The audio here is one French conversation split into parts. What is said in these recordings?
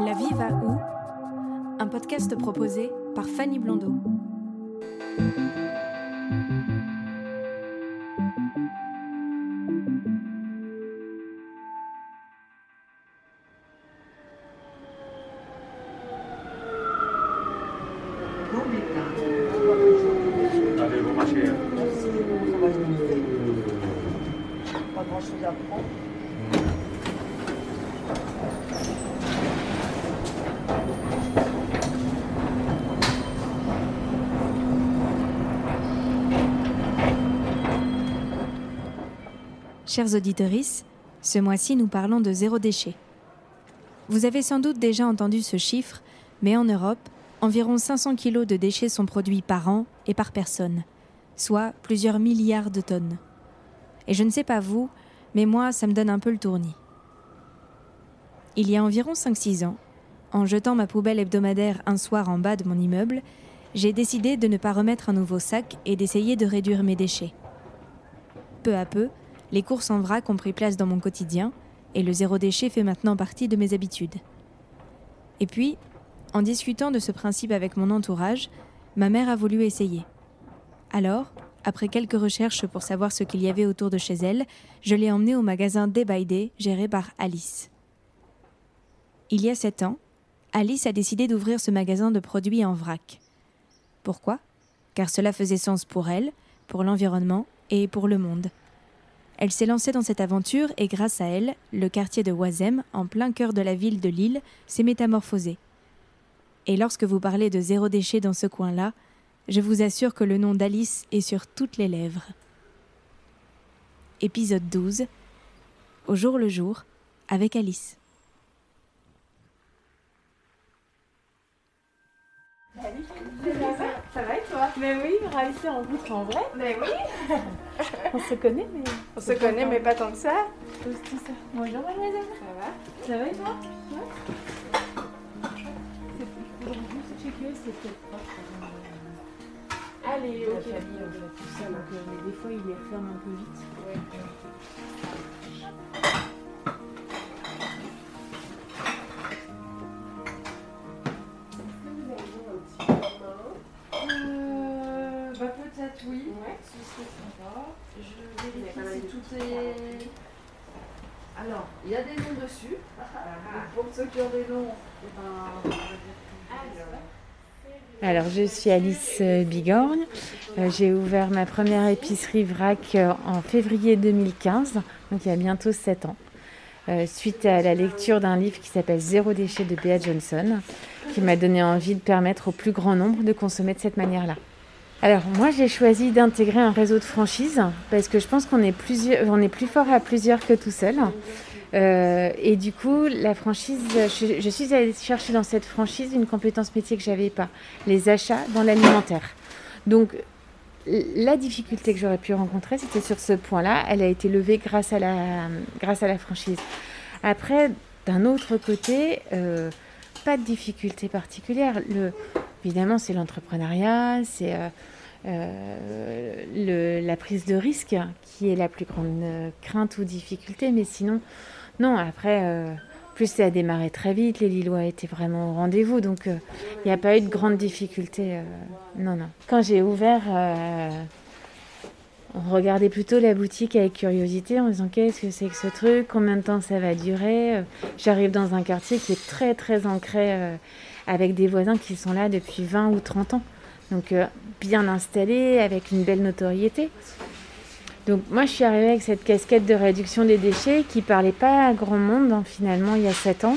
La vie va où? Un podcast proposé par Fanny Blondeau. Chers auditeurs, ce mois-ci nous parlons de zéro déchet. Vous avez sans doute déjà entendu ce chiffre, mais en Europe, environ 500 kilos de déchets sont produits par an et par personne, soit plusieurs milliards de tonnes. Et je ne sais pas vous, mais moi, ça me donne un peu le tournis. Il y a environ 5-6 ans, en jetant ma poubelle hebdomadaire un soir en bas de mon immeuble, j'ai décidé de ne pas remettre un nouveau sac et d'essayer de réduire mes déchets. Peu à peu, les courses en vrac ont pris place dans mon quotidien et le zéro déchet fait maintenant partie de mes habitudes. Et puis, en discutant de ce principe avec mon entourage, ma mère a voulu essayer. Alors, après quelques recherches pour savoir ce qu'il y avait autour de chez elle, je l'ai emmenée au magasin Day by géré par Alice. Il y a sept ans, Alice a décidé d'ouvrir ce magasin de produits en vrac. Pourquoi? Car cela faisait sens pour elle, pour l'environnement et pour le monde. Elle s'est lancée dans cette aventure et grâce à elle, le quartier de Oisem, en plein cœur de la ville de Lille, s'est métamorphosé. Et lorsque vous parlez de zéro déchet dans ce coin-là, je vous assure que le nom d'Alice est sur toutes les lèvres. Épisode 12 Au jour le jour, avec Alice. Ça va et toi Mais oui, ravi de te rencontrer en vrai. Mais oui On se connaît, mais. On se connaît, mais pas tant que ça. Tout, tout ça. Bonjour, mademoiselle. Ça va Ça va et toi Ouais. C'est checker, c'est peut-être proche. Allez, La ok. famille, on l'a tout ça, donc euh, mais des fois, il les referme un peu vite. Ouais. Oui. Ouais. Ce serait sympa. Je vérifie si tout est. Alors, il y a des noms dessus. Donc, pour ceux qui ont des noms, eh ben, on va dire que- Alors, je suis Alice euh, Bigorgne. Euh, J'ai ouvert ma première épicerie vrac euh, en février 2015, donc il y a bientôt 7 ans, suite à la lecture d'un livre qui s'appelle Zéro déchet de Bea Johnson, qui m'a donné envie de permettre au plus grand nombre de consommer de cette manière-là. Alors, moi, j'ai choisi d'intégrer un réseau de franchises parce que je pense qu'on est, est plus fort à plusieurs que tout seul. Euh, et du coup, la franchise, je, je suis allée chercher dans cette franchise une compétence métier que j'avais pas, les achats dans l'alimentaire. Donc, la difficulté que j'aurais pu rencontrer, c'était sur ce point-là. Elle a été levée grâce à la, grâce à la franchise. Après, d'un autre côté, euh, pas de difficulté particulière. Le, évidemment, c'est l'entrepreneuriat, c'est euh, euh, la prise de risque qui est la plus grande euh, crainte ou difficulté. Mais sinon, non, après, plus ça a démarré très vite, les Lillois étaient vraiment au rendez-vous, donc il n'y a pas eu de grande difficulté. non, non. Quand j'ai ouvert, on regardait plutôt la boutique avec curiosité en disant qu'est-ce que c'est que ce truc, combien de temps ça va durer? J'arrive dans un quartier qui est très très ancré avec des voisins qui sont là depuis 20 ou 30 ans. Donc euh, bien installés, avec une belle notoriété. Donc moi je suis arrivée avec cette casquette de réduction des déchets qui parlait pas à grand monde hein, finalement il y a 7 ans.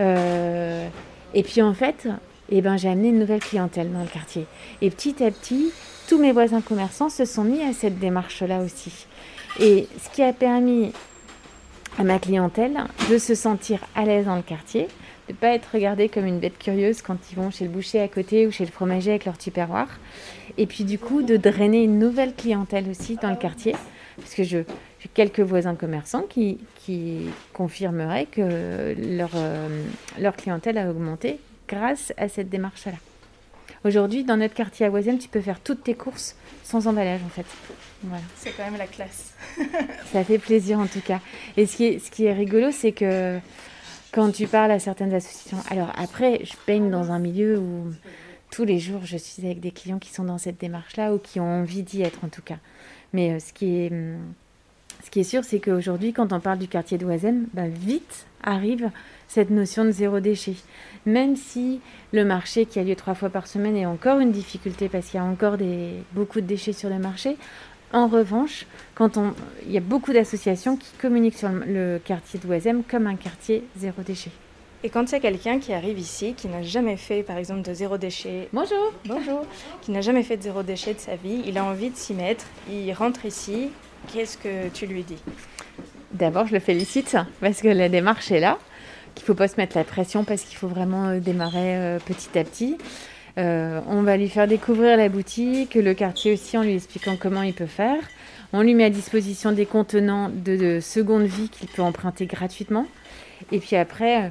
Euh, et puis en fait, et ben j'ai amené une nouvelle clientèle dans le quartier. Et petit à petit, tous mes voisins commerçants se sont mis à cette démarche-là aussi. Et ce qui a permis à ma clientèle de se sentir à l'aise dans le quartier, de ne pas être regardée comme une bête curieuse quand ils vont chez le boucher à côté ou chez le fromager avec leur tupperware. Et puis du coup, de drainer une nouvelle clientèle aussi dans le quartier, parce que j'ai quelques voisins commerçants qui, qui confirmeraient que leur, euh, leur clientèle a augmenté grâce à cette démarche-là. Aujourd'hui, dans notre quartier à Oisem, tu peux faire toutes tes courses sans emballage en fait. Voilà. C'est quand même la classe. Ça fait plaisir en tout cas. Et ce qui est, ce qui est rigolo, c'est que quand tu parles à certaines associations, alors après, je peigne dans un milieu où tous les jours, je suis avec des clients qui sont dans cette démarche-là ou qui ont envie d'y être en tout cas. Mais euh, ce qui est, hum, ce qui est sûr, c'est qu'aujourd'hui, quand on parle du quartier d'Oisem, ben, vite arrive cette notion de zéro déchet. Même si le marché qui a lieu trois fois par semaine est encore une difficulté parce qu'il y a encore des, beaucoup de déchets sur le marché, en revanche, quand on, il y a beaucoup d'associations qui communiquent sur le, le quartier d'Oisem comme un quartier zéro déchet. Et quand il y a quelqu'un qui arrive ici, qui n'a jamais fait par exemple de zéro déchet, bonjour, bonjour, qui n'a jamais fait de zéro déchet de sa vie, il a envie de s'y mettre, il rentre ici, qu'est-ce que tu lui dis? D'abord, je le félicite parce que la démarche est là, qu'il ne faut pas se mettre la pression parce qu'il faut vraiment euh, démarrer euh, petit à petit. Euh, on va lui faire découvrir la boutique, le quartier aussi, en lui expliquant comment il peut faire. On lui met à disposition des contenants de, de seconde vie qu'il peut emprunter gratuitement. Et puis après, euh,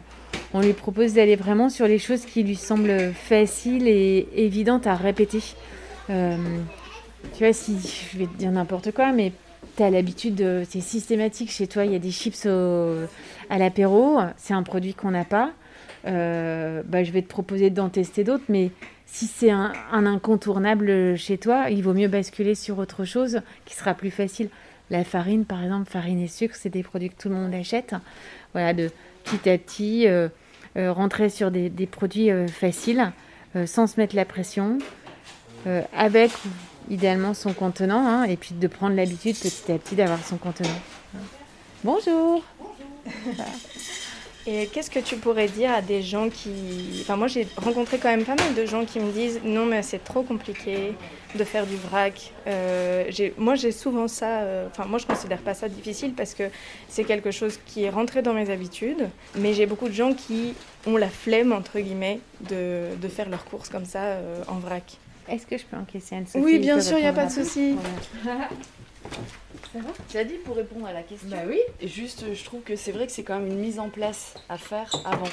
on lui propose d'aller vraiment sur les choses qui lui semblent faciles et évidentes à répéter. Euh, tu vois, si je vais te dire n'importe quoi, mais tu as l'habitude, de- c'est systématique chez toi, il y a des chips à l'apéro, c'est un produit qu'on n'a pas. Euh, bah, je vais te proposer d'en tester d'autres, mais si c'est un, un incontournable chez toi, il vaut mieux basculer sur autre chose qui sera plus facile. La farine, par exemple, farine et sucre, c'est des produits que tout le monde achète. Voilà, de petit à petit, euh, euh, rentrer sur des, des produits faciles, sans se mettre la pression, avec idéalement son contenant, hein, et puis de prendre l'habitude petit à petit d'avoir son contenant. Bonjour Et qu'est-ce que tu pourrais dire à des gens qui... Enfin moi j'ai rencontré quand même pas mal de gens qui me disent non mais c'est trop compliqué de faire du vrac. Euh, moi j'ai souvent ça, euh, enfin moi je considère pas ça difficile parce que c'est quelque chose qui est rentré dans mes habitudes, mais j'ai beaucoup de gens qui ont la flemme entre guillemets de, de faire leurs courses comme ça euh, en vrac. Est-ce que je peux encaisser Anne-Sophie Oui bien sûr, il n'y a pas de répondrai Tu as dit pour répondre à la question Bah oui. Juste, je trouve que c'est vrai que c'est quand même une mise en place à faire avant.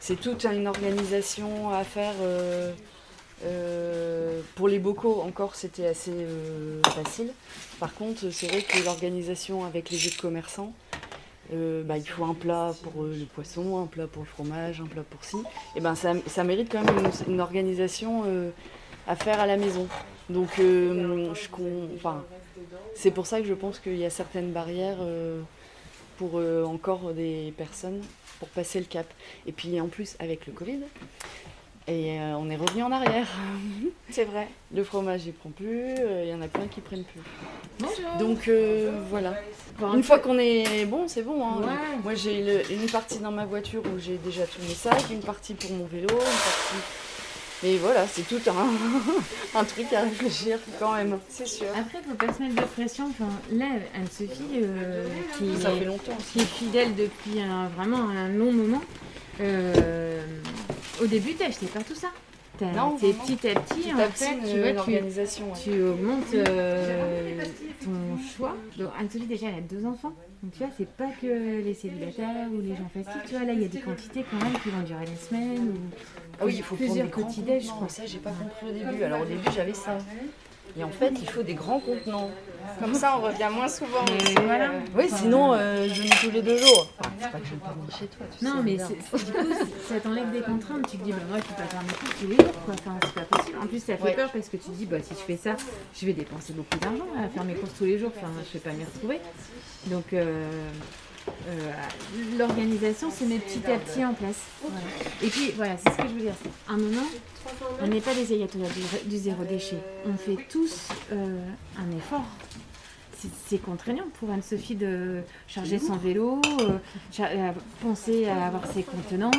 C'est toute une organisation à faire. euh, euh, pour les bocaux, encore, c'était assez euh, facile. Par contre, c'est vrai que l'organisation avec les autres commerçants, bah, il faut un plat pour le poisson, un plat pour le fromage, un plat pour ci. Et ben ça, ça mérite quand même une, organisation à faire à la maison. Donc, je con- c'est pour ça que je pense qu'il y a certaines barrières euh, pour euh, encore des personnes pour passer le cap. Et puis en plus avec le Covid, et euh, on est revenu en arrière. C'est vrai. Le fromage il prend plus, euh, il y en a plein qui prennent plus. Bonjour. Donc euh, voilà. Une fois qu'on est bon, c'est bon. hein. Ouais. Moi j'ai une partie dans ma voiture où j'ai déjà tous mes sacs, une partie pour mon vélo, une partie. Et voilà, c'est tout un, un truc à réfléchir quand même. C'est sûr. Après, faut pas se mettre de pression. Enfin, là, Anne-Sophie, euh, qui, Ça est- fait longtemps qui est fidèle depuis un- vraiment un long moment, euh, au début, t'as acheté pas tout ça. Non, petit à petit, Petit en à petit, fait, une- tu vois, une tu- organisation, ouais. Tu augmentes euh, ton choix. Donc, Anne-Sophie, déjà, elle a deux enfants. Donc, tu vois, c'est pas que les célibataires ou les gens fastiques. Tu vois, là, il y a des quantités quand même qui vont durer des semaines. Ou Ah oui, il faut prendre plusieurs quotidiens, je crois. Ça, j'ai pas compris au début. Alors au début, j'avais ça. Et en fait, il faut des grands contenants. Comme ça, on revient moins souvent. Mais aussi, voilà. Oui, sinon, euh, je venais tous les deux jours. Enfin, c'est pas que je veux pas venir chez toi. tu Non, sais mais c'est- du coup, ça t'enlève des contraintes. Tu te dis, bah, moi, je peux pas faire mes courses tous les jours, quoi. Enfin, c'est pas possible. En plus, ça fait Ouais. peur parce que tu te dis, bah, si je fais ça, je vais dépenser beaucoup d'argent à faire mes courses tous les jours. Enfin, je vais pas m'y retrouver. Donc, euh, euh, l'organisation se met petit à petit en place. Voilà. Et puis, voilà, c'est ce que je veux dire. À un moment, on n'est pas des ayatollahs du, du zéro déchet. On fait tous euh, un effort. c'est- contraignant pour Anne-Sophie de charger son vélo, euh, char- euh, penser à avoir ses contenants.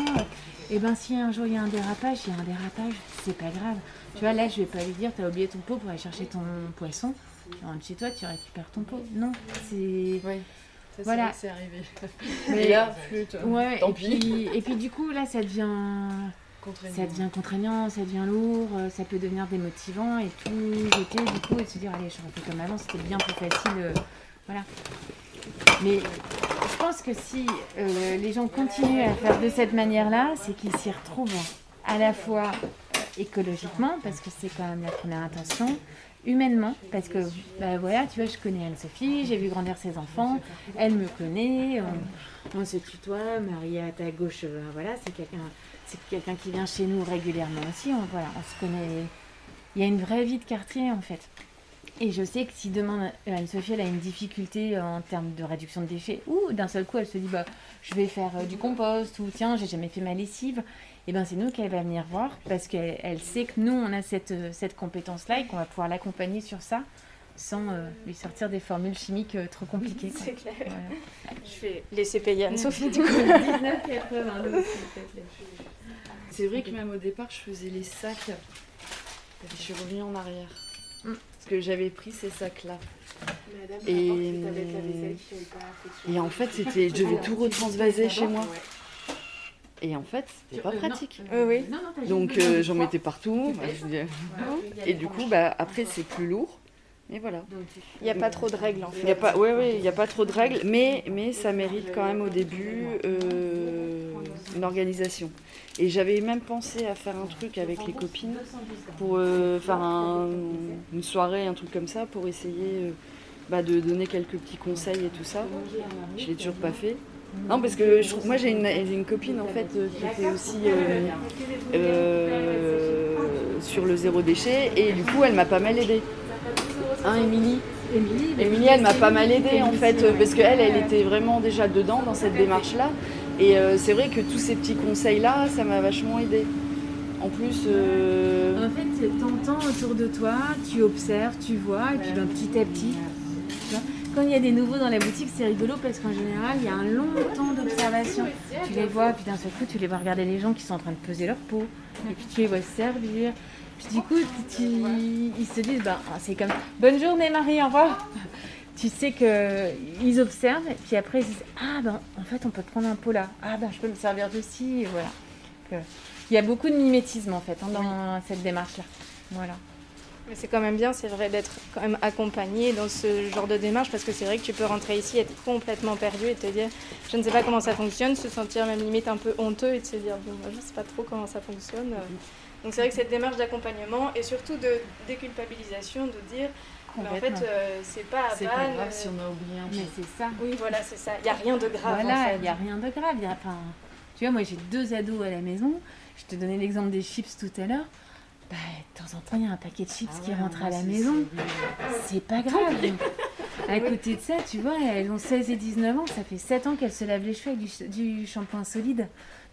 Et ben si un jour il y a un dérapage, il y a un dérapage, c'est pas grave. Tu vois, là, je vais pas lui dire, t'as oublié ton pot pour aller chercher ton poisson. Tu rentres chez toi, tu récupères ton pot. Non, c'est. Ça, c'est voilà. c'est arrivé. Mais- Et là, flûte. Ouais, Tant et pis. puis, et puis du coup, là, ça devient. Ça devient contraignant, ça devient lourd, euh, ça peut devenir démotivant et tout jeter du coup et se dire allez je refais comme avant, c'était bien plus facile. euh, voilà. Mais je pense que si euh, les gens continuent à faire de cette manière-là, c'est qu'ils s'y retrouvent à la fois écologiquement, parce que c'est quand même la première intention, humainement, parce que bah voilà, tu vois, je connais Anne-Sophie, j'ai vu grandir ses enfants, elle me connaît, on, se tutoie, Marie à ta gauche, voilà, c'est quelqu'un c'est quelqu'un qui vient chez nous régulièrement aussi, on, voilà, on se connaît. Il y a une vraie vie de quartier en fait. Et je sais que si demain Anne-Sophie elle a une difficulté en termes de réduction de déchets, ou d'un seul coup elle se dit bah je vais faire euh, du compost ou tiens j'ai jamais fait ma lessive, et ben c'est nous qu'elle va venir voir parce qu'elle elle sait que nous on a cette, euh, cette compétence là et qu'on va pouvoir l'accompagner sur ça sans euh, lui sortir des formules chimiques euh, trop compliquées. C'est clair. Voilà. Je vais laisser payer Anne-Sophie du coup. 19,82, s'il te plaît. C'est vrai que même au départ, je faisais les sacs. Et je suis revenue en arrière. Parce que j'avais pris ces sacs-là. Et, et en fait, c'était, je devais tout retransvaser chez moi. Et en fait, c'était pas Euh, non. pratique. Oui, oui. Non, non, t'as juste Donc euh, j'en mettais partout. Bah, Voilà. Et du coup, bah, après, c'est plus lourd. Et voilà. Il n'y a pas trop de règles en Il fait. n'y a pas, ouais, ouais, il y a pas trop de règles, mais, mais ça mérite quand même au début euh, une organisation. Et j'avais même pensé à faire un truc avec les copines pour euh, faire un- une soirée, un truc comme ça, pour essayer euh, bah, de donner quelques petits conseils et tout ça. Je l'ai toujours pas fait. Non, parce que je trouve, moi j'ai une, une copine en fait euh, qui était aussi euh, sur le zéro déchet et du coup elle m'a pas mal aidée. Hein, Émilie? Émilie, elle m'a pas mal aidée en fait, parce qu'elle, elle était vraiment déjà dedans dans cette démarche-là. Et euh, c'est vrai que tous ces petits conseils-là, ça m'a vachement aidée. En plus, euh, En fait, t'entends autour de toi, tu observes, tu vois, et puis ben, petit à petit, quand il y a des nouveaux dans la boutique, c'est rigolo parce qu'en général, il y a un long temps d'observation. Tu les vois, puis d'un seul coup, tu les vois regarder les gens qui sont en train de peser leur peau, et puis tu les vois se servir. Puis du coup, ils se disent, ben, ah, c'est comme bonne journée Marie, au revoir. Tu sais qu'ils observent, et puis après ils se disent, ah ben en fait on peut prendre un pot là, ah ben je peux me servir de ci, et voilà. Donc, euh, il y a beaucoup de mimétisme en fait hein, dans cette démarche-là. Voilà. Mais c'est quand même bien, c'est vrai, d'être quand même accompagné dans ce genre de démarche parce que c'est vrai que tu peux rentrer ici, être complètement perdu et te dire je ne sais pas comment ça fonctionne, se sentir même limite un peu honteux et de se dire bon, moi je ne sais pas trop comment ça fonctionne. Donc c'est vrai que cette démarche d'accompagnement et surtout de déculpabilisation, de dire mais en fait euh, c'est pas à c'est pas grave euh, si on a oublié un Mais truc. c'est ça. Oui, voilà, c'est ça. Il n'y a rien de grave. Voilà, il n'y a rien de grave. il y a- enfin, tu vois, moi j'ai deux ados à la maison. Je te donnais l'exemple des chips tout à l'heure. Bah, de temps en temps, il y a un paquet de chips Ah qui ouais, rentre à la maison. c'est- pas grave. à côté de ça, tu vois, elles ont 16 et 19 ans. Ça fait 7 ans qu'elles se lavent les cheveux avec du, du shampoing solide.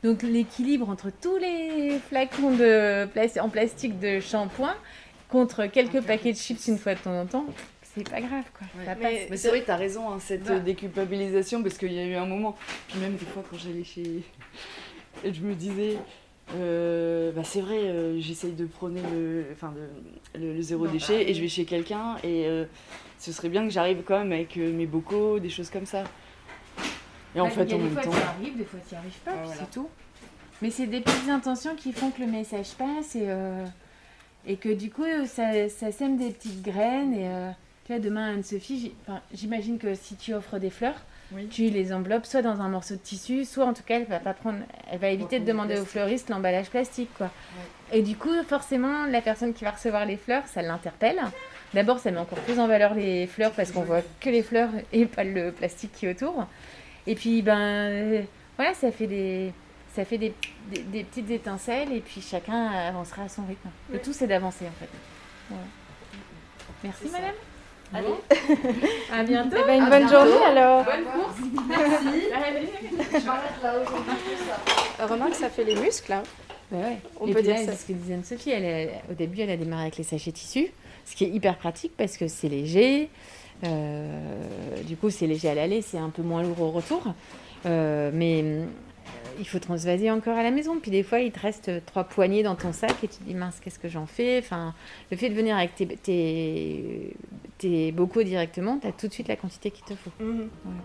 Donc l'équilibre entre tous les flacons de en plastique de shampoing contre quelques paquets de chips une fois de temps en temps, c'est pas grave quoi. Ouais. Ça Mais- passe. Mais c'est vrai t'as raison, hein, cette Bah. euh, déculpabilisation, parce qu'il y a eu un moment, puis même des fois quand j'allais chez... Et je me disais, euh, bah c'est vrai, euh, j'essaye de prôner le, enfin de- le, le zéro déchet, et je vais chez quelqu'un, et euh, ce serait bien que j'arrive quand même avec euh, mes bocaux, des choses comme ça. Et en Ouais, fait, il y a en des même fois temps... tu arrives, des fois tu n'y arrives pas, Ouais, puis voilà. c'est tout. Mais c'est des petites intentions qui font que le message passe et, euh, et que du coup ça, ça sème des petites graines. Et euh, tu vois, demain Anne-Sophie, j'imagine que si tu offres des fleurs, Oui. tu les enveloppes soit dans un morceau de tissu, soit en tout cas elle va pas prendre, elle va éviter de demander au fleuriste l'emballage plastique quoi. Et du coup forcément la personne qui va recevoir les fleurs, ça l'interpelle. D'abord ça met encore plus en valeur les fleurs parce qu'on voit que les fleurs et pas le plastique qui est autour. Et puis, ben, euh, voilà, ça fait des, ça fait des, des, des petites étincelles et puis chacun avancera à son rythme. Le tout, c'est d'avancer, en fait. Merci, madame. Allez. à bientôt. Eh ben, une À bonne bientôt. journée alors. Bonne course. Merci. Je m'arrête là aujourd'hui. Remarque, ça fait les muscles. Hein. Ouais. On et peut dire là, ça. c'est ce que disait Anne-Sophie. Au début, elle a démarré avec les sachets tissus, ce qui est hyper pratique parce que c'est léger. du coup, c'est léger à l'aller, c'est un peu moins lourd au retour. mais il faut transvaser encore à la maison. Puis des fois, il te reste trois poignées dans ton sac et tu te dis mince, qu'est-ce que j'en fais? Enfin, le fait de venir avec tes, tes, tes bocaux directement, tu as tout de suite la quantité qu'il te faut. Mhm. Voilà.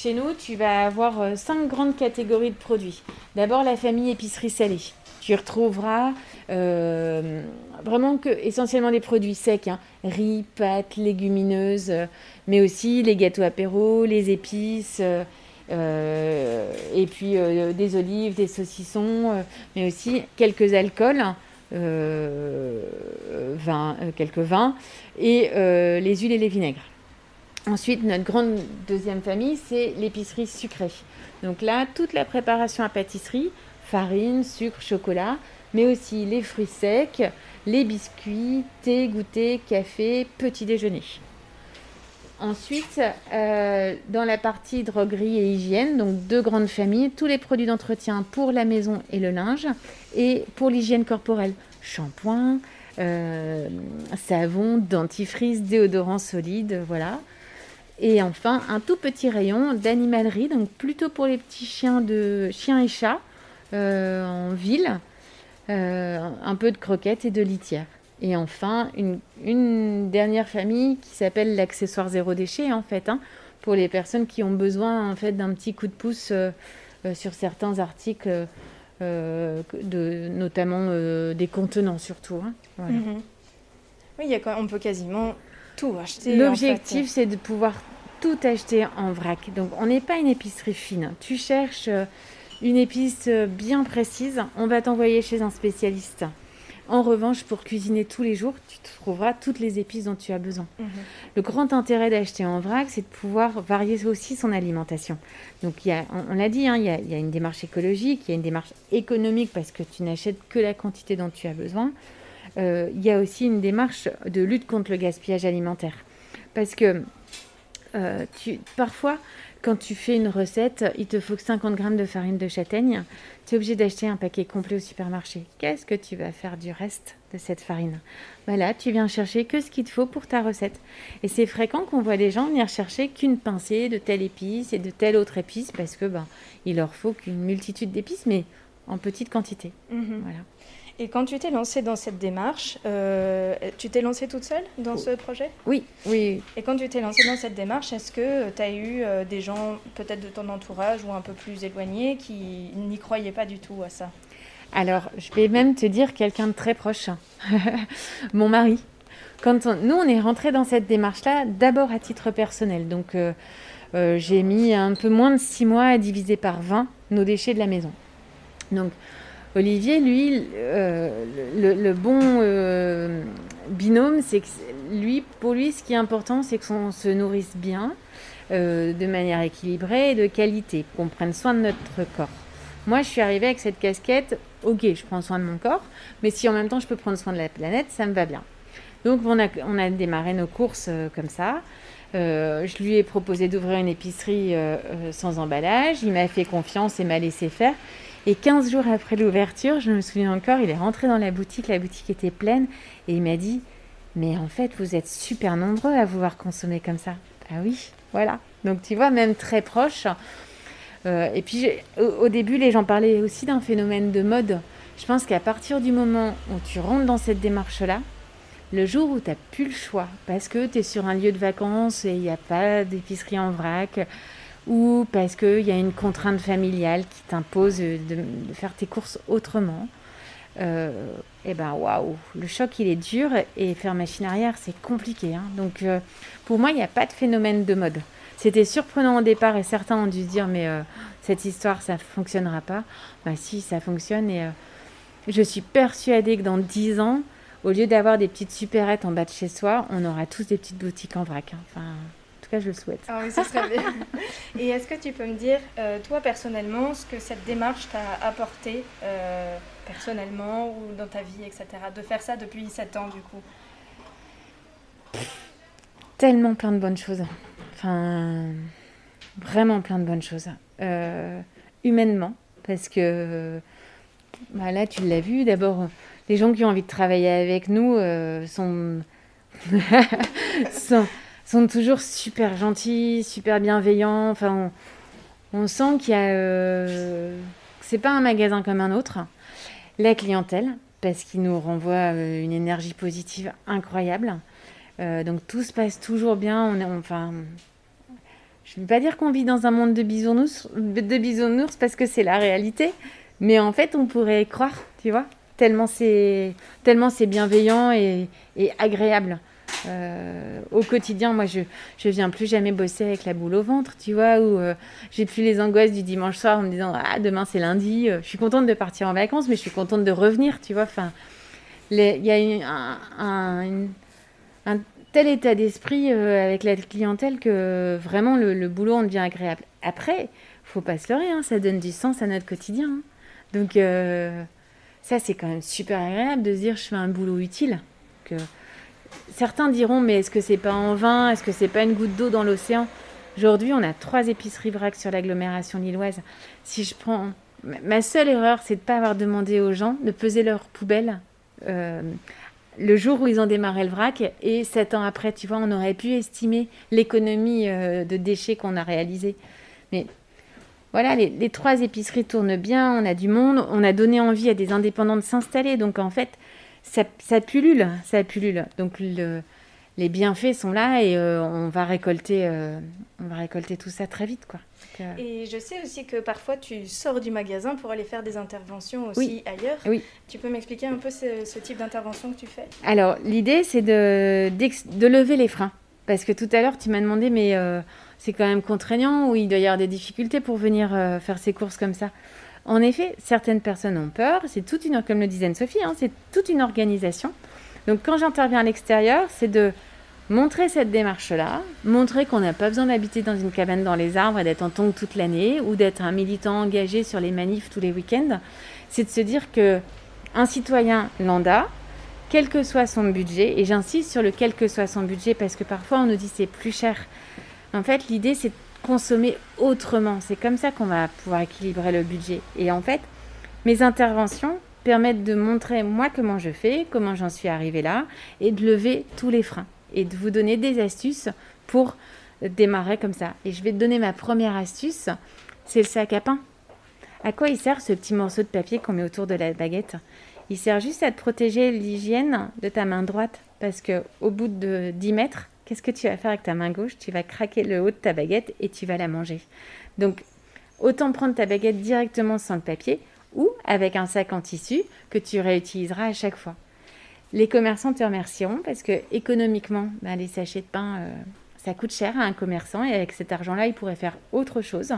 Chez nous, tu vas avoir euh, cinq grandes catégories de produits. D'abord, la famille épicerie salée. Tu retrouveras euh, vraiment que, essentiellement des produits secs, hein. riz, pâtes, légumineuses, euh, mais aussi les gâteaux apéros, les épices, et puis des olives, des saucissons, mais aussi quelques alcools, vin, quelques vins, et les huiles et les vinaigres. Ensuite, notre grande deuxième famille, c'est l'épicerie sucrée. Donc là, toute la préparation à pâtisserie, farine, sucre, chocolat, mais aussi les fruits secs, les biscuits, thé, goûter, café, petit déjeuner. Ensuite, euh, dans la partie droguerie et hygiène, donc deux grandes familles, tous les produits d'entretien pour la maison et le linge, et pour l'hygiène corporelle, shampoing, euh, savon, dentifrice, déodorant solide, voilà. Et enfin, un tout petit rayon d'animalerie, donc plutôt pour les petits chiens, de, chiens et chats euh, en ville, euh, un peu de croquettes et de litières. Et enfin, une, dernière famille qui s'appelle l'accessoire zéro déchet, en fait, hein, pour les personnes qui ont besoin en fait, d'un petit coup de pouce euh, sur certains articles, notamment des contenants surtout. Hein. Mhm. Oui, on peut quasiment tout acheter. L'objectif, c'est de pouvoir tout acheter en vrac. Donc, on n'est pas une épicerie fine. Tu cherches euh, une épice euh, bien précise, on va t'envoyer chez un spécialiste. En revanche, pour cuisiner tous les jours, tu trouveras toutes les épices dont tu as besoin. Mhm. Le grand intérêt d'acheter en vrac, c'est de pouvoir varier aussi son alimentation. Donc, il y a, on, l'a dit, hein, il, y y a, une démarche écologique, il y a une démarche économique parce que tu n'achètes que la quantité dont tu as besoin. Euh, il y a aussi une démarche de lutte contre le gaspillage alimentaire. Parce que euh, tu, parfois, quand tu fais une recette, il te faut 50 grammes de farine de châtaigne. Tu es obligé d'acheter un paquet complet au supermarché. Qu'est-ce que tu vas faire du reste de cette farine? Voilà, tu viens chercher que ce qu'il te faut pour ta recette. Et c'est fréquent qu'on voit des gens venir chercher qu'une pincée de telle épice et de telle autre épice parce que ben, il leur faut qu'une multitude d'épices, mais en petite quantité. Mhm. Voilà. Et quand tu t'es lancée dans cette démarche, euh, tu t'es lancée toute seule dans ce projet? Oui, oui. Et quand tu t'es lancée dans cette démarche, est-ce que tu as eu euh, des gens peut-être de ton entourage ou un peu plus éloignés qui n'y croyaient pas du tout à ça? Alors, je vais même te dire quelqu'un de très proche, mon mari. Quand nous, on est rentré dans cette démarche-là, d'abord à titre personnel. Donc, euh, j'ai mis un peu moins de six mois à diviser par 20 nos déchets de la maison. Donc, Olivier, lui, euh, le, bon euh, binôme, c'est que lui, pour lui, ce qui est important, c'est qu'on se nourrisse bien, euh, de manière équilibrée et de qualité, qu'on prenne soin de notre corps. Moi, je suis arrivée avec cette casquette, ok, je prends soin de mon corps, mais si en même temps je peux prendre soin de la planète, ça me va bien. Donc, on a, on a démarré nos courses comme ça. je lui ai proposé d'ouvrir une épicerie sans emballage. Il m'a fait confiance et m'a laissé faire. Et 15 jours après l'ouverture, je me souviens encore, il est rentré dans la boutique, la boutique était pleine, et il m'a dit Mais en fait, vous êtes super nombreux à vouloir consommer comme ça. Ah oui, voilà. Donc tu vois, même très proche. Euh, et puis au, début, les gens parlaient aussi d'un phénomène de mode. Je pense qu'à partir du moment où tu rentres dans cette démarche-là, le jour où tu n'as plus le choix, parce que tu es sur un lieu de vacances et il n'y a pas d'épicerie en vrac, ou parce qu'il y a une contrainte familiale qui t'impose de, faire tes courses autrement. Euh, et ben waouh, le choc il est dur et faire machine arrière c'est compliqué. Hein. Donc euh, pour moi il n'y a pas de phénomène de mode. C'était surprenant au départ et certains ont dû se dire mais euh, cette histoire ça fonctionnera pas. Bah si ça fonctionne et euh, je suis persuadée que dans 10 ans, au lieu d'avoir des petites supérettes en bas de chez soi, on aura tous des petites boutiques en vrac. hein. Enfin, en tout cas, je le souhaite. Ah oui, ce serait bien. Et est-ce que tu peux me dire, euh, toi personnellement, ce que cette démarche t'a apporté euh, personnellement ou dans ta vie, etc. De faire ça depuis 7 ans, du coup? Tellement plein de bonnes choses. Enfin, vraiment plein de bonnes choses. Euh, humainement, parce que bah là, tu l'as vu, d'abord, les gens qui ont envie de travailler avec nous sont... sont sont toujours super gentils, super bienveillants. Enfin, on, sent qu'il y a. Euh, c'est pas un magasin comme un autre. La clientèle, parce qu'il nous renvoie euh, une énergie positive incroyable. Euh, donc tout se passe toujours bien. Enfin, je ne veux pas dire qu'on vit dans un monde de bisounours, de bisounours parce que c'est la réalité. Mais en fait, on pourrait croire, tu vois, tellement c'est tellement c'est bienveillant et agréable. Euh, au quotidien, moi, je je viens plus jamais bosser avec la boule au ventre, tu vois, ou euh, j'ai plus les angoisses du dimanche soir en me disant ah demain c'est lundi. Euh, Je suis contente de partir en vacances, mais je suis contente de revenir, tu vois. Enfin, il y a un, un- tel état d'esprit euh, avec la clientèle que vraiment le, boulot en devient agréable. Après, faut pas se leurrer, hein, ça donne du sens à notre quotidien. hein. Donc ça, c'est quand même super agréable de se dire je fais un boulot utile. Que certains diront mais est-ce que c'est pas en vain? Est-ce que c'est pas une goutte d'eau dans l'océan? Aujourd'hui, on a trois épiceries vrac sur l'agglomération lilloise. Si je prends ma- seule erreur, c'est de pas avoir demandé aux gens de peser leurs poubelles euh, le jour où ils ont démarré le vrac et sept ans après, tu vois, on aurait pu estimer l'économie euh, de déchets qu'on a réalisée. Mais voilà, les, les trois épiceries tournent bien, on a du monde, on a donné envie à des indépendants de s'installer. Donc en fait, ça, ça pullule, ça pullule. Donc le- les bienfaits sont là et euh, on va récolter, euh, on va récolter tout ça très vite, quoi. Donc, euh, Et je sais aussi que parfois tu sors du magasin pour aller faire des interventions aussi Oui. ailleurs. Oui. Tu peux m'expliquer un peu ce, ce type d'intervention que tu fais? Alors, l'idée, c'est de, de lever les freins. Parce que tout à l'heure, tu m'as demandé, mais c'est quand même contraignant ou il doit y avoir des difficultés pour venir faire ses courses comme ça? En effet, certaines personnes ont peur. C'est toute une, comme le disait Sophie, c'est toute une organisation. Donc, quand j'interviens à l'extérieur, c'est de montrer cette démarche-là, montrer qu'on n'a pas besoin d'habiter dans une cabane dans les arbres et d'être en tongs toute l'année ou d'être un militant engagé sur les manifs tous les week-ends. C'est de se dire que un citoyen lambda, quel que soit son budget, et j'insiste sur le quel que soit son budget parce que parfois on nous dit c'est plus cher. En fait, l'idée c'est consommer autrement. C'est comme ça qu'on va pouvoir équilibrer le budget. Et en fait, mes interventions permettent de montrer moi comment je fais, comment j'en suis arrivée là, et de lever tous les freins et de vous donner des astuces pour démarrer comme ça. Et je vais te donner ma première astuce, c'est le sac à pain. À quoi il sert ce petit morceau de papier qu'on met autour de la baguette? Il sert juste à te protéger l'hygiène de ta main droite parce que au bout de 10 mètres, qu'est-ce que tu vas faire avec ta main gauche? Tu vas craquer le haut de ta baguette et tu vas la manger. Donc autant prendre ta baguette directement sans le papier ou avec un sac en tissu que tu réutiliseras à chaque fois. Les commerçants te remercieront parce que économiquement, ben, les sachets de pain, euh, ça coûte cher à un commerçant et avec cet argent-là, il pourrait faire autre chose.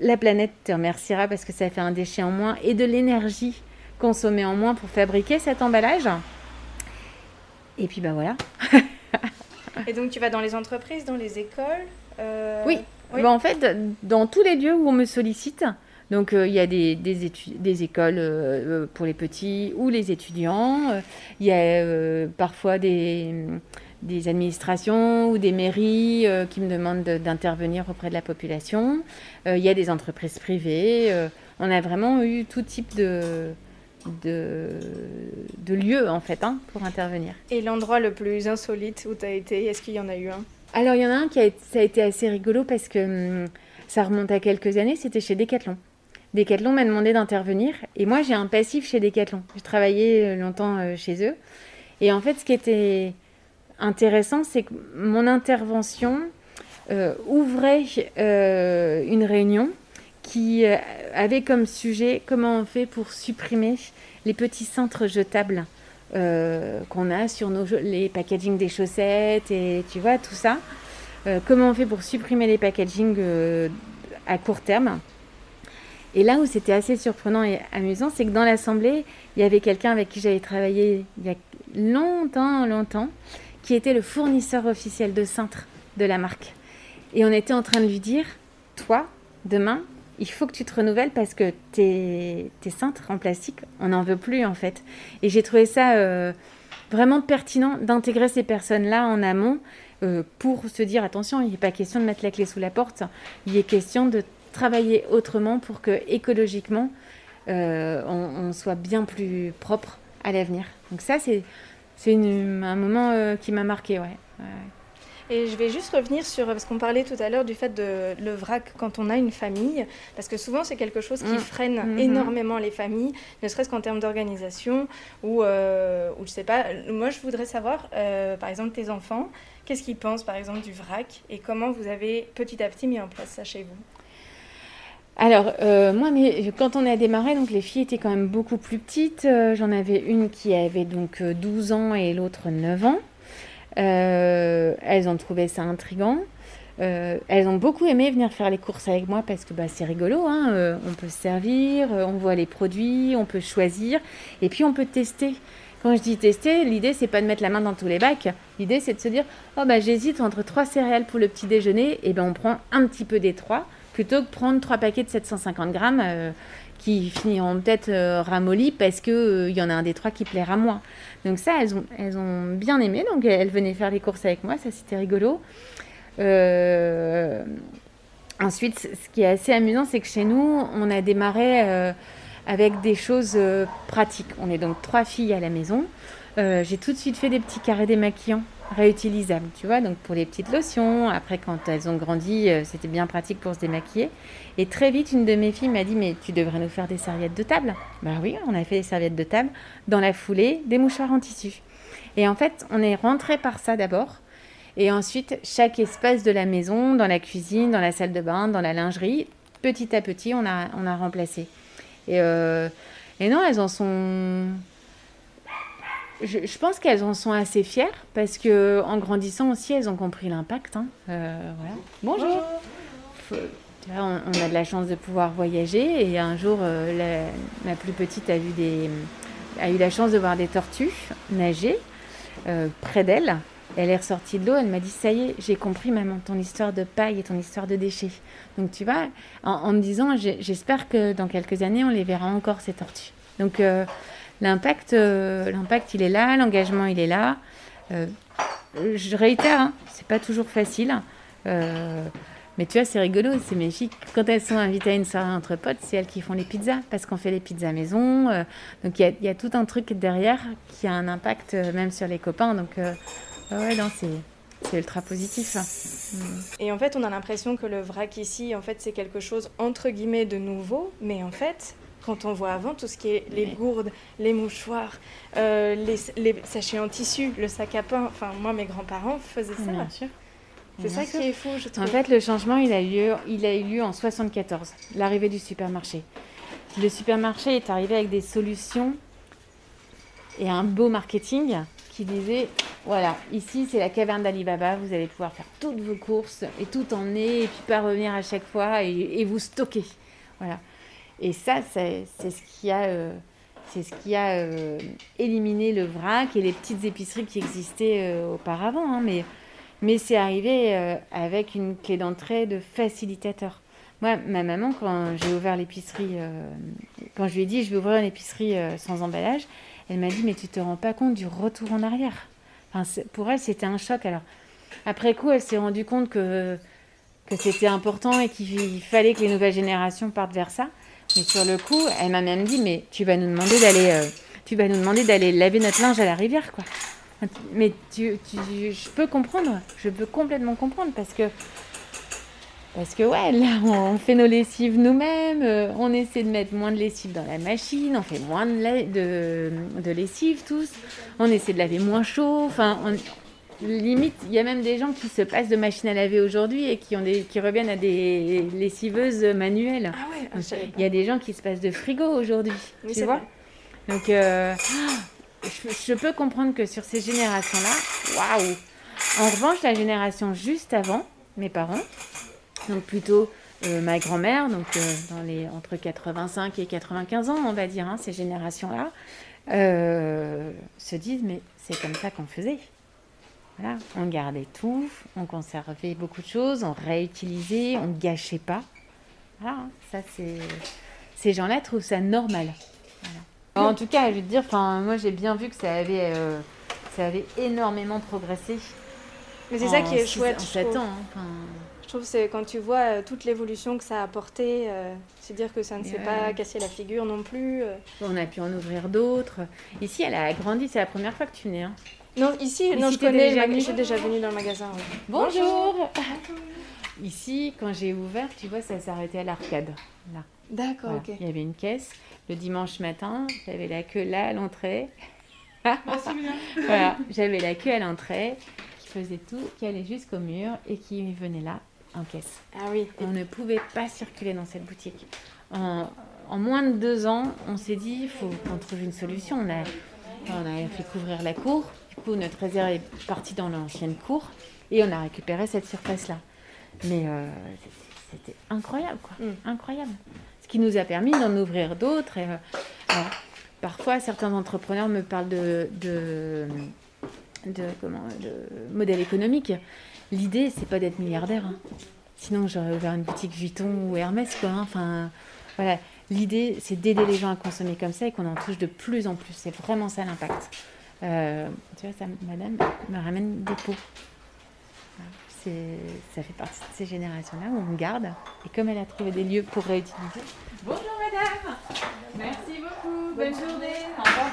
La planète te remerciera parce que ça fait un déchet en moins et de l'énergie consommée en moins pour fabriquer cet emballage. Et puis ben voilà. Et donc tu vas dans les entreprises, dans les écoles euh, Oui. Ben, en fait, dans tous les lieux où on me sollicite, donc euh, il y a des, des, écoles euh, pour les petits ou les étudiants, il y a parfois des, des administrations ou des mairies qui me demandent de- d'intervenir auprès de la population, il y a des entreprises privées, on a vraiment eu tout type de, de, de lieux en fait hein, pour intervenir. Et l'endroit le plus insolite où tu as été, est-ce qu'il y en a eu un? Alors, il y en a un qui a, ça a été assez rigolo parce que hum, ça remonte à quelques années, c'était chez Decathlon. Decathlon m'a demandé d'intervenir et moi j'ai un passif chez Decathlon. J'ai travaillé euh, longtemps euh, chez eux. Et en fait, ce qui était intéressant, c'est que mon intervention euh, ouvrait euh, une réunion qui euh, avait comme sujet comment on fait pour supprimer les petits cintres jetables euh, qu'on a sur nos, les packaging des chaussettes et tu vois tout ça. euh, comment on fait pour supprimer les packaging euh, à court terme. Et là où c'était assez surprenant et amusant, c'est que dans l'assemblée, il y avait quelqu'un avec qui j'avais travaillé il y a longtemps, longtemps, qui était le fournisseur officiel de cintre de la marque. Et on était en train de lui dire, toi, demain, il faut que tu te renouvelles parce que tes, tes cintres en plastique, on n'en veut plus en fait. Et j'ai trouvé ça euh, vraiment pertinent d'intégrer ces personnes-là en amont euh, pour se dire attention, il n'est pas question de mettre la clé sous la porte, il est question de travailler autrement pour que écologiquement euh, on, soit bien plus propre à l'avenir. Donc ça, c'est un moment qui m'a marqué, ouais. Et je vais juste revenir sur, parce qu'on parlait tout à l'heure du fait de le vrac quand on a une famille, parce que souvent c'est quelque chose qui Mm. freine Mhm. énormément les familles, ne serait-ce qu'en termes d'organisation, ou, euh, ou je sais pas, moi je voudrais savoir, euh, par exemple tes enfants, qu'est-ce qu'ils pensent par exemple du vrac, et comment vous avez petit à petit mis en place ça chez vous? Alors, euh, moi, mais, quand on a démarré, donc les filles étaient quand même beaucoup plus petites. Euh, J'en avais une qui avait donc euh, 12 ans et l'autre 9 ans. Euh, elles ont trouvé ça intriguant. Euh, elles ont beaucoup aimé venir faire les courses avec moi parce que bah, c'est rigolo. hein, euh, on peut se servir, on voit les produits, on peut choisir et puis on peut tester. Quand je dis tester, l'idée c'est pas de mettre la main dans tous les bacs. L'idée c'est de se dire oh bah j'hésite entre trois céréales pour le petit déjeuner et ben on prend un petit peu des trois plutôt que prendre trois paquets de 750 grammes euh, qui finiront peut-être euh, ramollis parce que euh, il y en a un des trois qui plaira moins. Donc ça elles ont elles ont bien aimé donc elles venaient faire les courses avec moi ça c'était rigolo. Euh, Ensuite, ce qui est assez amusant, c'est que chez nous, on a démarré euh, avec des choses euh, pratiques. On est donc trois filles à la maison. Euh, J'ai tout de suite fait des petits carrés démaquillants réutilisables, tu vois, donc pour les petites lotions. Après, quand elles ont grandi, euh, c'était bien pratique pour se démaquiller. Et très vite, une de mes filles m'a dit, mais tu devrais nous faire des serviettes de table. Bah oui, on a fait des serviettes de table. Dans la foulée, des mouchoirs en tissu. Et en fait, on est rentré par ça d'abord. Et ensuite, chaque espace de la maison, dans la cuisine, dans la salle de bain, dans la lingerie, petit à petit, on a, on a remplacé. Et, euh, et non, elles en sont. Je, pense qu'elles en sont assez fières parce que en grandissant aussi, elles ont compris l'impact. hein. Euh. Bonjour. On, a de la chance de pouvoir voyager et un jour, euh, ma plus petite a, eu la chance de voir des tortues nager euh, près d'elle. Elle est ressortie de l'eau, elle m'a dit Ça y est, j'ai compris, maman, ton histoire de paille et ton histoire de déchets. Donc, tu vois, en, en me disant J'espère que dans quelques années, on les verra encore, ces tortues. Donc, l'impact, euh, l'impact, il est là, l'engagement, il est là. Euh, je réitère, hein, c'est pas toujours facile. Euh, mais tu vois, c'est rigolo, c'est filles, quand elles sont invitées à une soirée entre potes, c'est elles qui font les pizzas, parce qu'on fait les pizzas maison. donc il y a, tout un truc derrière qui a un impact même sur les copains. Donc euh, ouais, ouais, non, c'est, c'est ultra positif. hein. Et en fait, on a l'impression que le vrac ici, en fait, c'est quelque chose entre guillemets de nouveau, mais en fait, quand on voit avant tout ce qui est les gourdes, les mouchoirs, euh, les, les sachets en tissu, le sac à pain, enfin moi, mes grands-parents faisaient ça. Bien sûr. C'est ça sûr. qui est fou, je trouve. En fait, le changement, il a, lieu, il a eu lieu en 74, l'arrivée du supermarché. Le supermarché est arrivé avec des solutions et un beau marketing qui disait voilà, ici c'est la caverne d'Alibaba, vous allez pouvoir faire toutes vos courses et tout emmener et puis pas revenir à chaque fois et, et vous stocker. Voilà. Et ça, c'est ce qui a, euh, ce qui a euh, éliminé le vrac et les petites épiceries qui existaient euh, auparavant. hein, mais mais c'est arrivé avec une clé d'entrée de facilitateur. Moi, ma maman, quand j'ai ouvert l'épicerie, quand je lui ai dit je vais ouvrir une épicerie sans emballage, elle m'a dit mais tu te rends pas compte du retour en arrière. Enfin, pour elle, c'était un choc. Alors, après coup, elle s'est rendue compte que, que c'était important et qu'il fallait que les nouvelles générations partent vers ça. Mais sur le coup, elle m'a même dit mais tu vas nous demander d'aller, euh, tu vas nous demander d'aller laver notre linge à la rivière, quoi. Mais tu, je peux comprendre, je peux complètement comprendre parce que parce que ouais, là on fait nos lessives nous-mêmes, euh, on essaie de mettre moins de lessive dans la machine, on fait moins de, lessive tous, on essaie de laver moins chaud, enfin limite il y a même des gens qui se passent de machine à laver aujourd'hui et qui ont des qui reviennent à des lessiveuses manuelles. Ah ouais, ah, il y a des gens qui se passent de frigo aujourd'hui, Oui, tu vois. vrai. Donc, euh, je, je peux comprendre que sur ces générations-là, waouh, En revanche, la génération juste avant, mes parents, donc plutôt euh, ma grand-mère, donc euh, dans les entre 85 et 95 ans, on va dire, hein, ces générations-là, se disent mais c'est comme ça qu'on faisait. Voilà, on gardait tout, on conservait beaucoup de choses, on réutilisait, on ne gâchait pas. Voilà, ça c'est ces gens-là trouvent ça normal. Voilà. En tout cas, je veux te dire, moi j'ai bien vu que ça avait, euh, ça avait énormément progressé. Mais c'est ça qui est chouette. En je 7 trouve. ans. hein. Je trouve que c'est quand tu vois euh, toute l'évolution que ça a apporté, euh, c'est dire que ça ne s'est ouais. pas cassé la figure non plus. euh. On a pu en ouvrir d'autres. Ici, elle a agrandi, c'est la première fois que tu venais. Hein. Non, ici, Mais non, si je connais, déjà le je suis déjà venue dans le magasin. ouais. Bonjour. Ici, quand j'ai ouvert, tu vois, ça s'arrêtait à l'arcade. Là. D'accord, Voilà. ok. Il y avait une caisse. Le dimanche matin, j'avais la queue là à l'entrée. voilà, j'avais la queue à l'entrée qui faisait tout, qui allait jusqu'au mur et qui venait là en caisse. Ah oui. On ne pouvait pas circuler dans cette boutique. En, en moins de deux ans, on s'est dit, il faut qu'on trouve une solution. On a, on a fait couvrir la cour. Du coup, notre réserve est partie dans l'ancienne cour et on a récupéré cette surface-là. Mais euh, c'était incroyable, quoi. Incroyable. Ce qui nous a permis d'en ouvrir d'autres. et, euh, alors, parfois, certains entrepreneurs me parlent de, de, de, comment, de modèle économique. L'idée, c'est pas d'être milliardaire. hein. Sinon, j'aurais ouvert une boutique Vuitton ou Hermès, quoi. hein. Enfin, voilà. L'idée, c'est d'aider les gens à consommer comme ça et qu'on en touche de plus en plus. C'est vraiment ça l'impact. Euh, tu vois, ça, madame me ramène des pots. Ça fait partie de ces générations-là où on garde. Et comme elle a trouvé des lieux pour réutiliser. Bonjour madame Merci beaucoup. Bonne journée. Au revoir.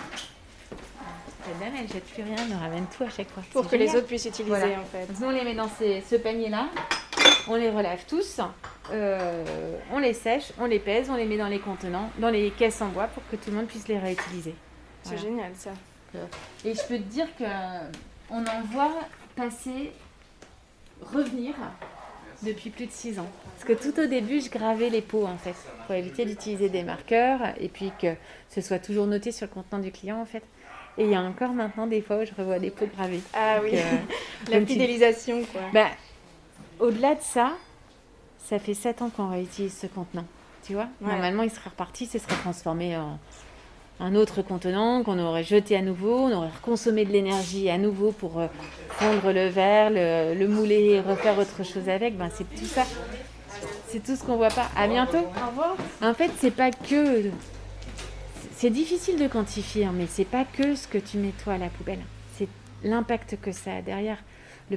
Cette dame, elle jette plus rien, elle me ramène tout à chaque fois. Pour que les autres puissent utiliser, Voilà. en fait. Donc, nous, on les met dans ces- ce panier-là. On les relève tous. euh, on les sèche, on les pèse, on les met dans les contenants, dans les caisses en bois pour que tout le monde puisse les réutiliser. C'est génial, ça. Et je peux te dire que on en voit passer, revenir depuis plus de 6 ans. Parce que tout au début, je gravais les pots en fait, pour éviter d'utiliser des marqueurs et puis que ce soit toujours noté sur le contenant du client en fait. Et il y a encore maintenant des fois où je revois des pots gravés. Ah oui. Donc, La fidélisation, quoi. Bah, au-delà de ça, ça fait 7 ans qu'on réutilise ce contenant. Tu vois Ouais. Normalement, il serait reparti, ce serait transformé en un autre contenant qu'on aurait jeté à nouveau, on aurait reconsommé de l'énergie à nouveau pour euh, fondre le verre, le, le mouler refaire autre chose avec. Ben, c'est tout ça. C'est tout ce qu'on voit pas. À bientôt. Au revoir. En fait, c'est pas que. C'est difficile de quantifier, hein, mais c'est pas que ce que tu mets toi à la poubelle. C'est l'impact que ça a derrière.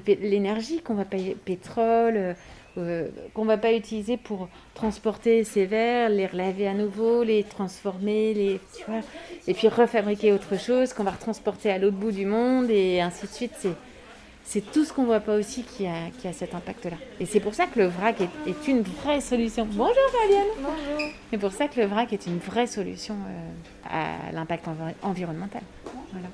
L'énergie qu'on va payer, pétrole, euh, qu'on va pas utiliser pour transporter ces verres, les relaver à nouveau, les transformer, les, tu vois, et puis refabriquer autre chose qu'on va retransporter à l'autre bout du monde et ainsi de suite. C'est c'est tout ce qu'on voit pas aussi qui a, qui a cet impact-là. Et c'est pour ça que le vrac est, est une vraie solution. Bonjour Fabienne Bonjour C'est pour ça que le vrac est une vraie solution euh, à l'impact envi- environnemental. Voilà.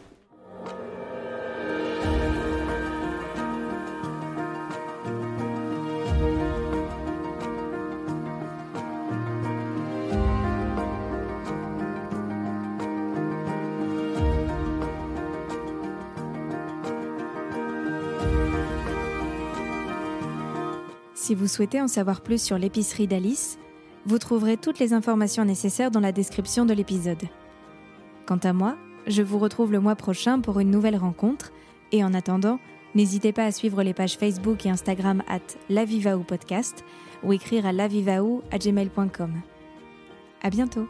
Si vous souhaitez en savoir plus sur l'épicerie d'Alice, vous trouverez toutes les informations nécessaires dans la description de l'épisode. Quant à moi, je vous retrouve le mois prochain pour une nouvelle rencontre et en attendant, n'hésitez pas à suivre les pages Facebook et Instagram at lavivaou podcast ou écrire à lavivaou à. À bientôt!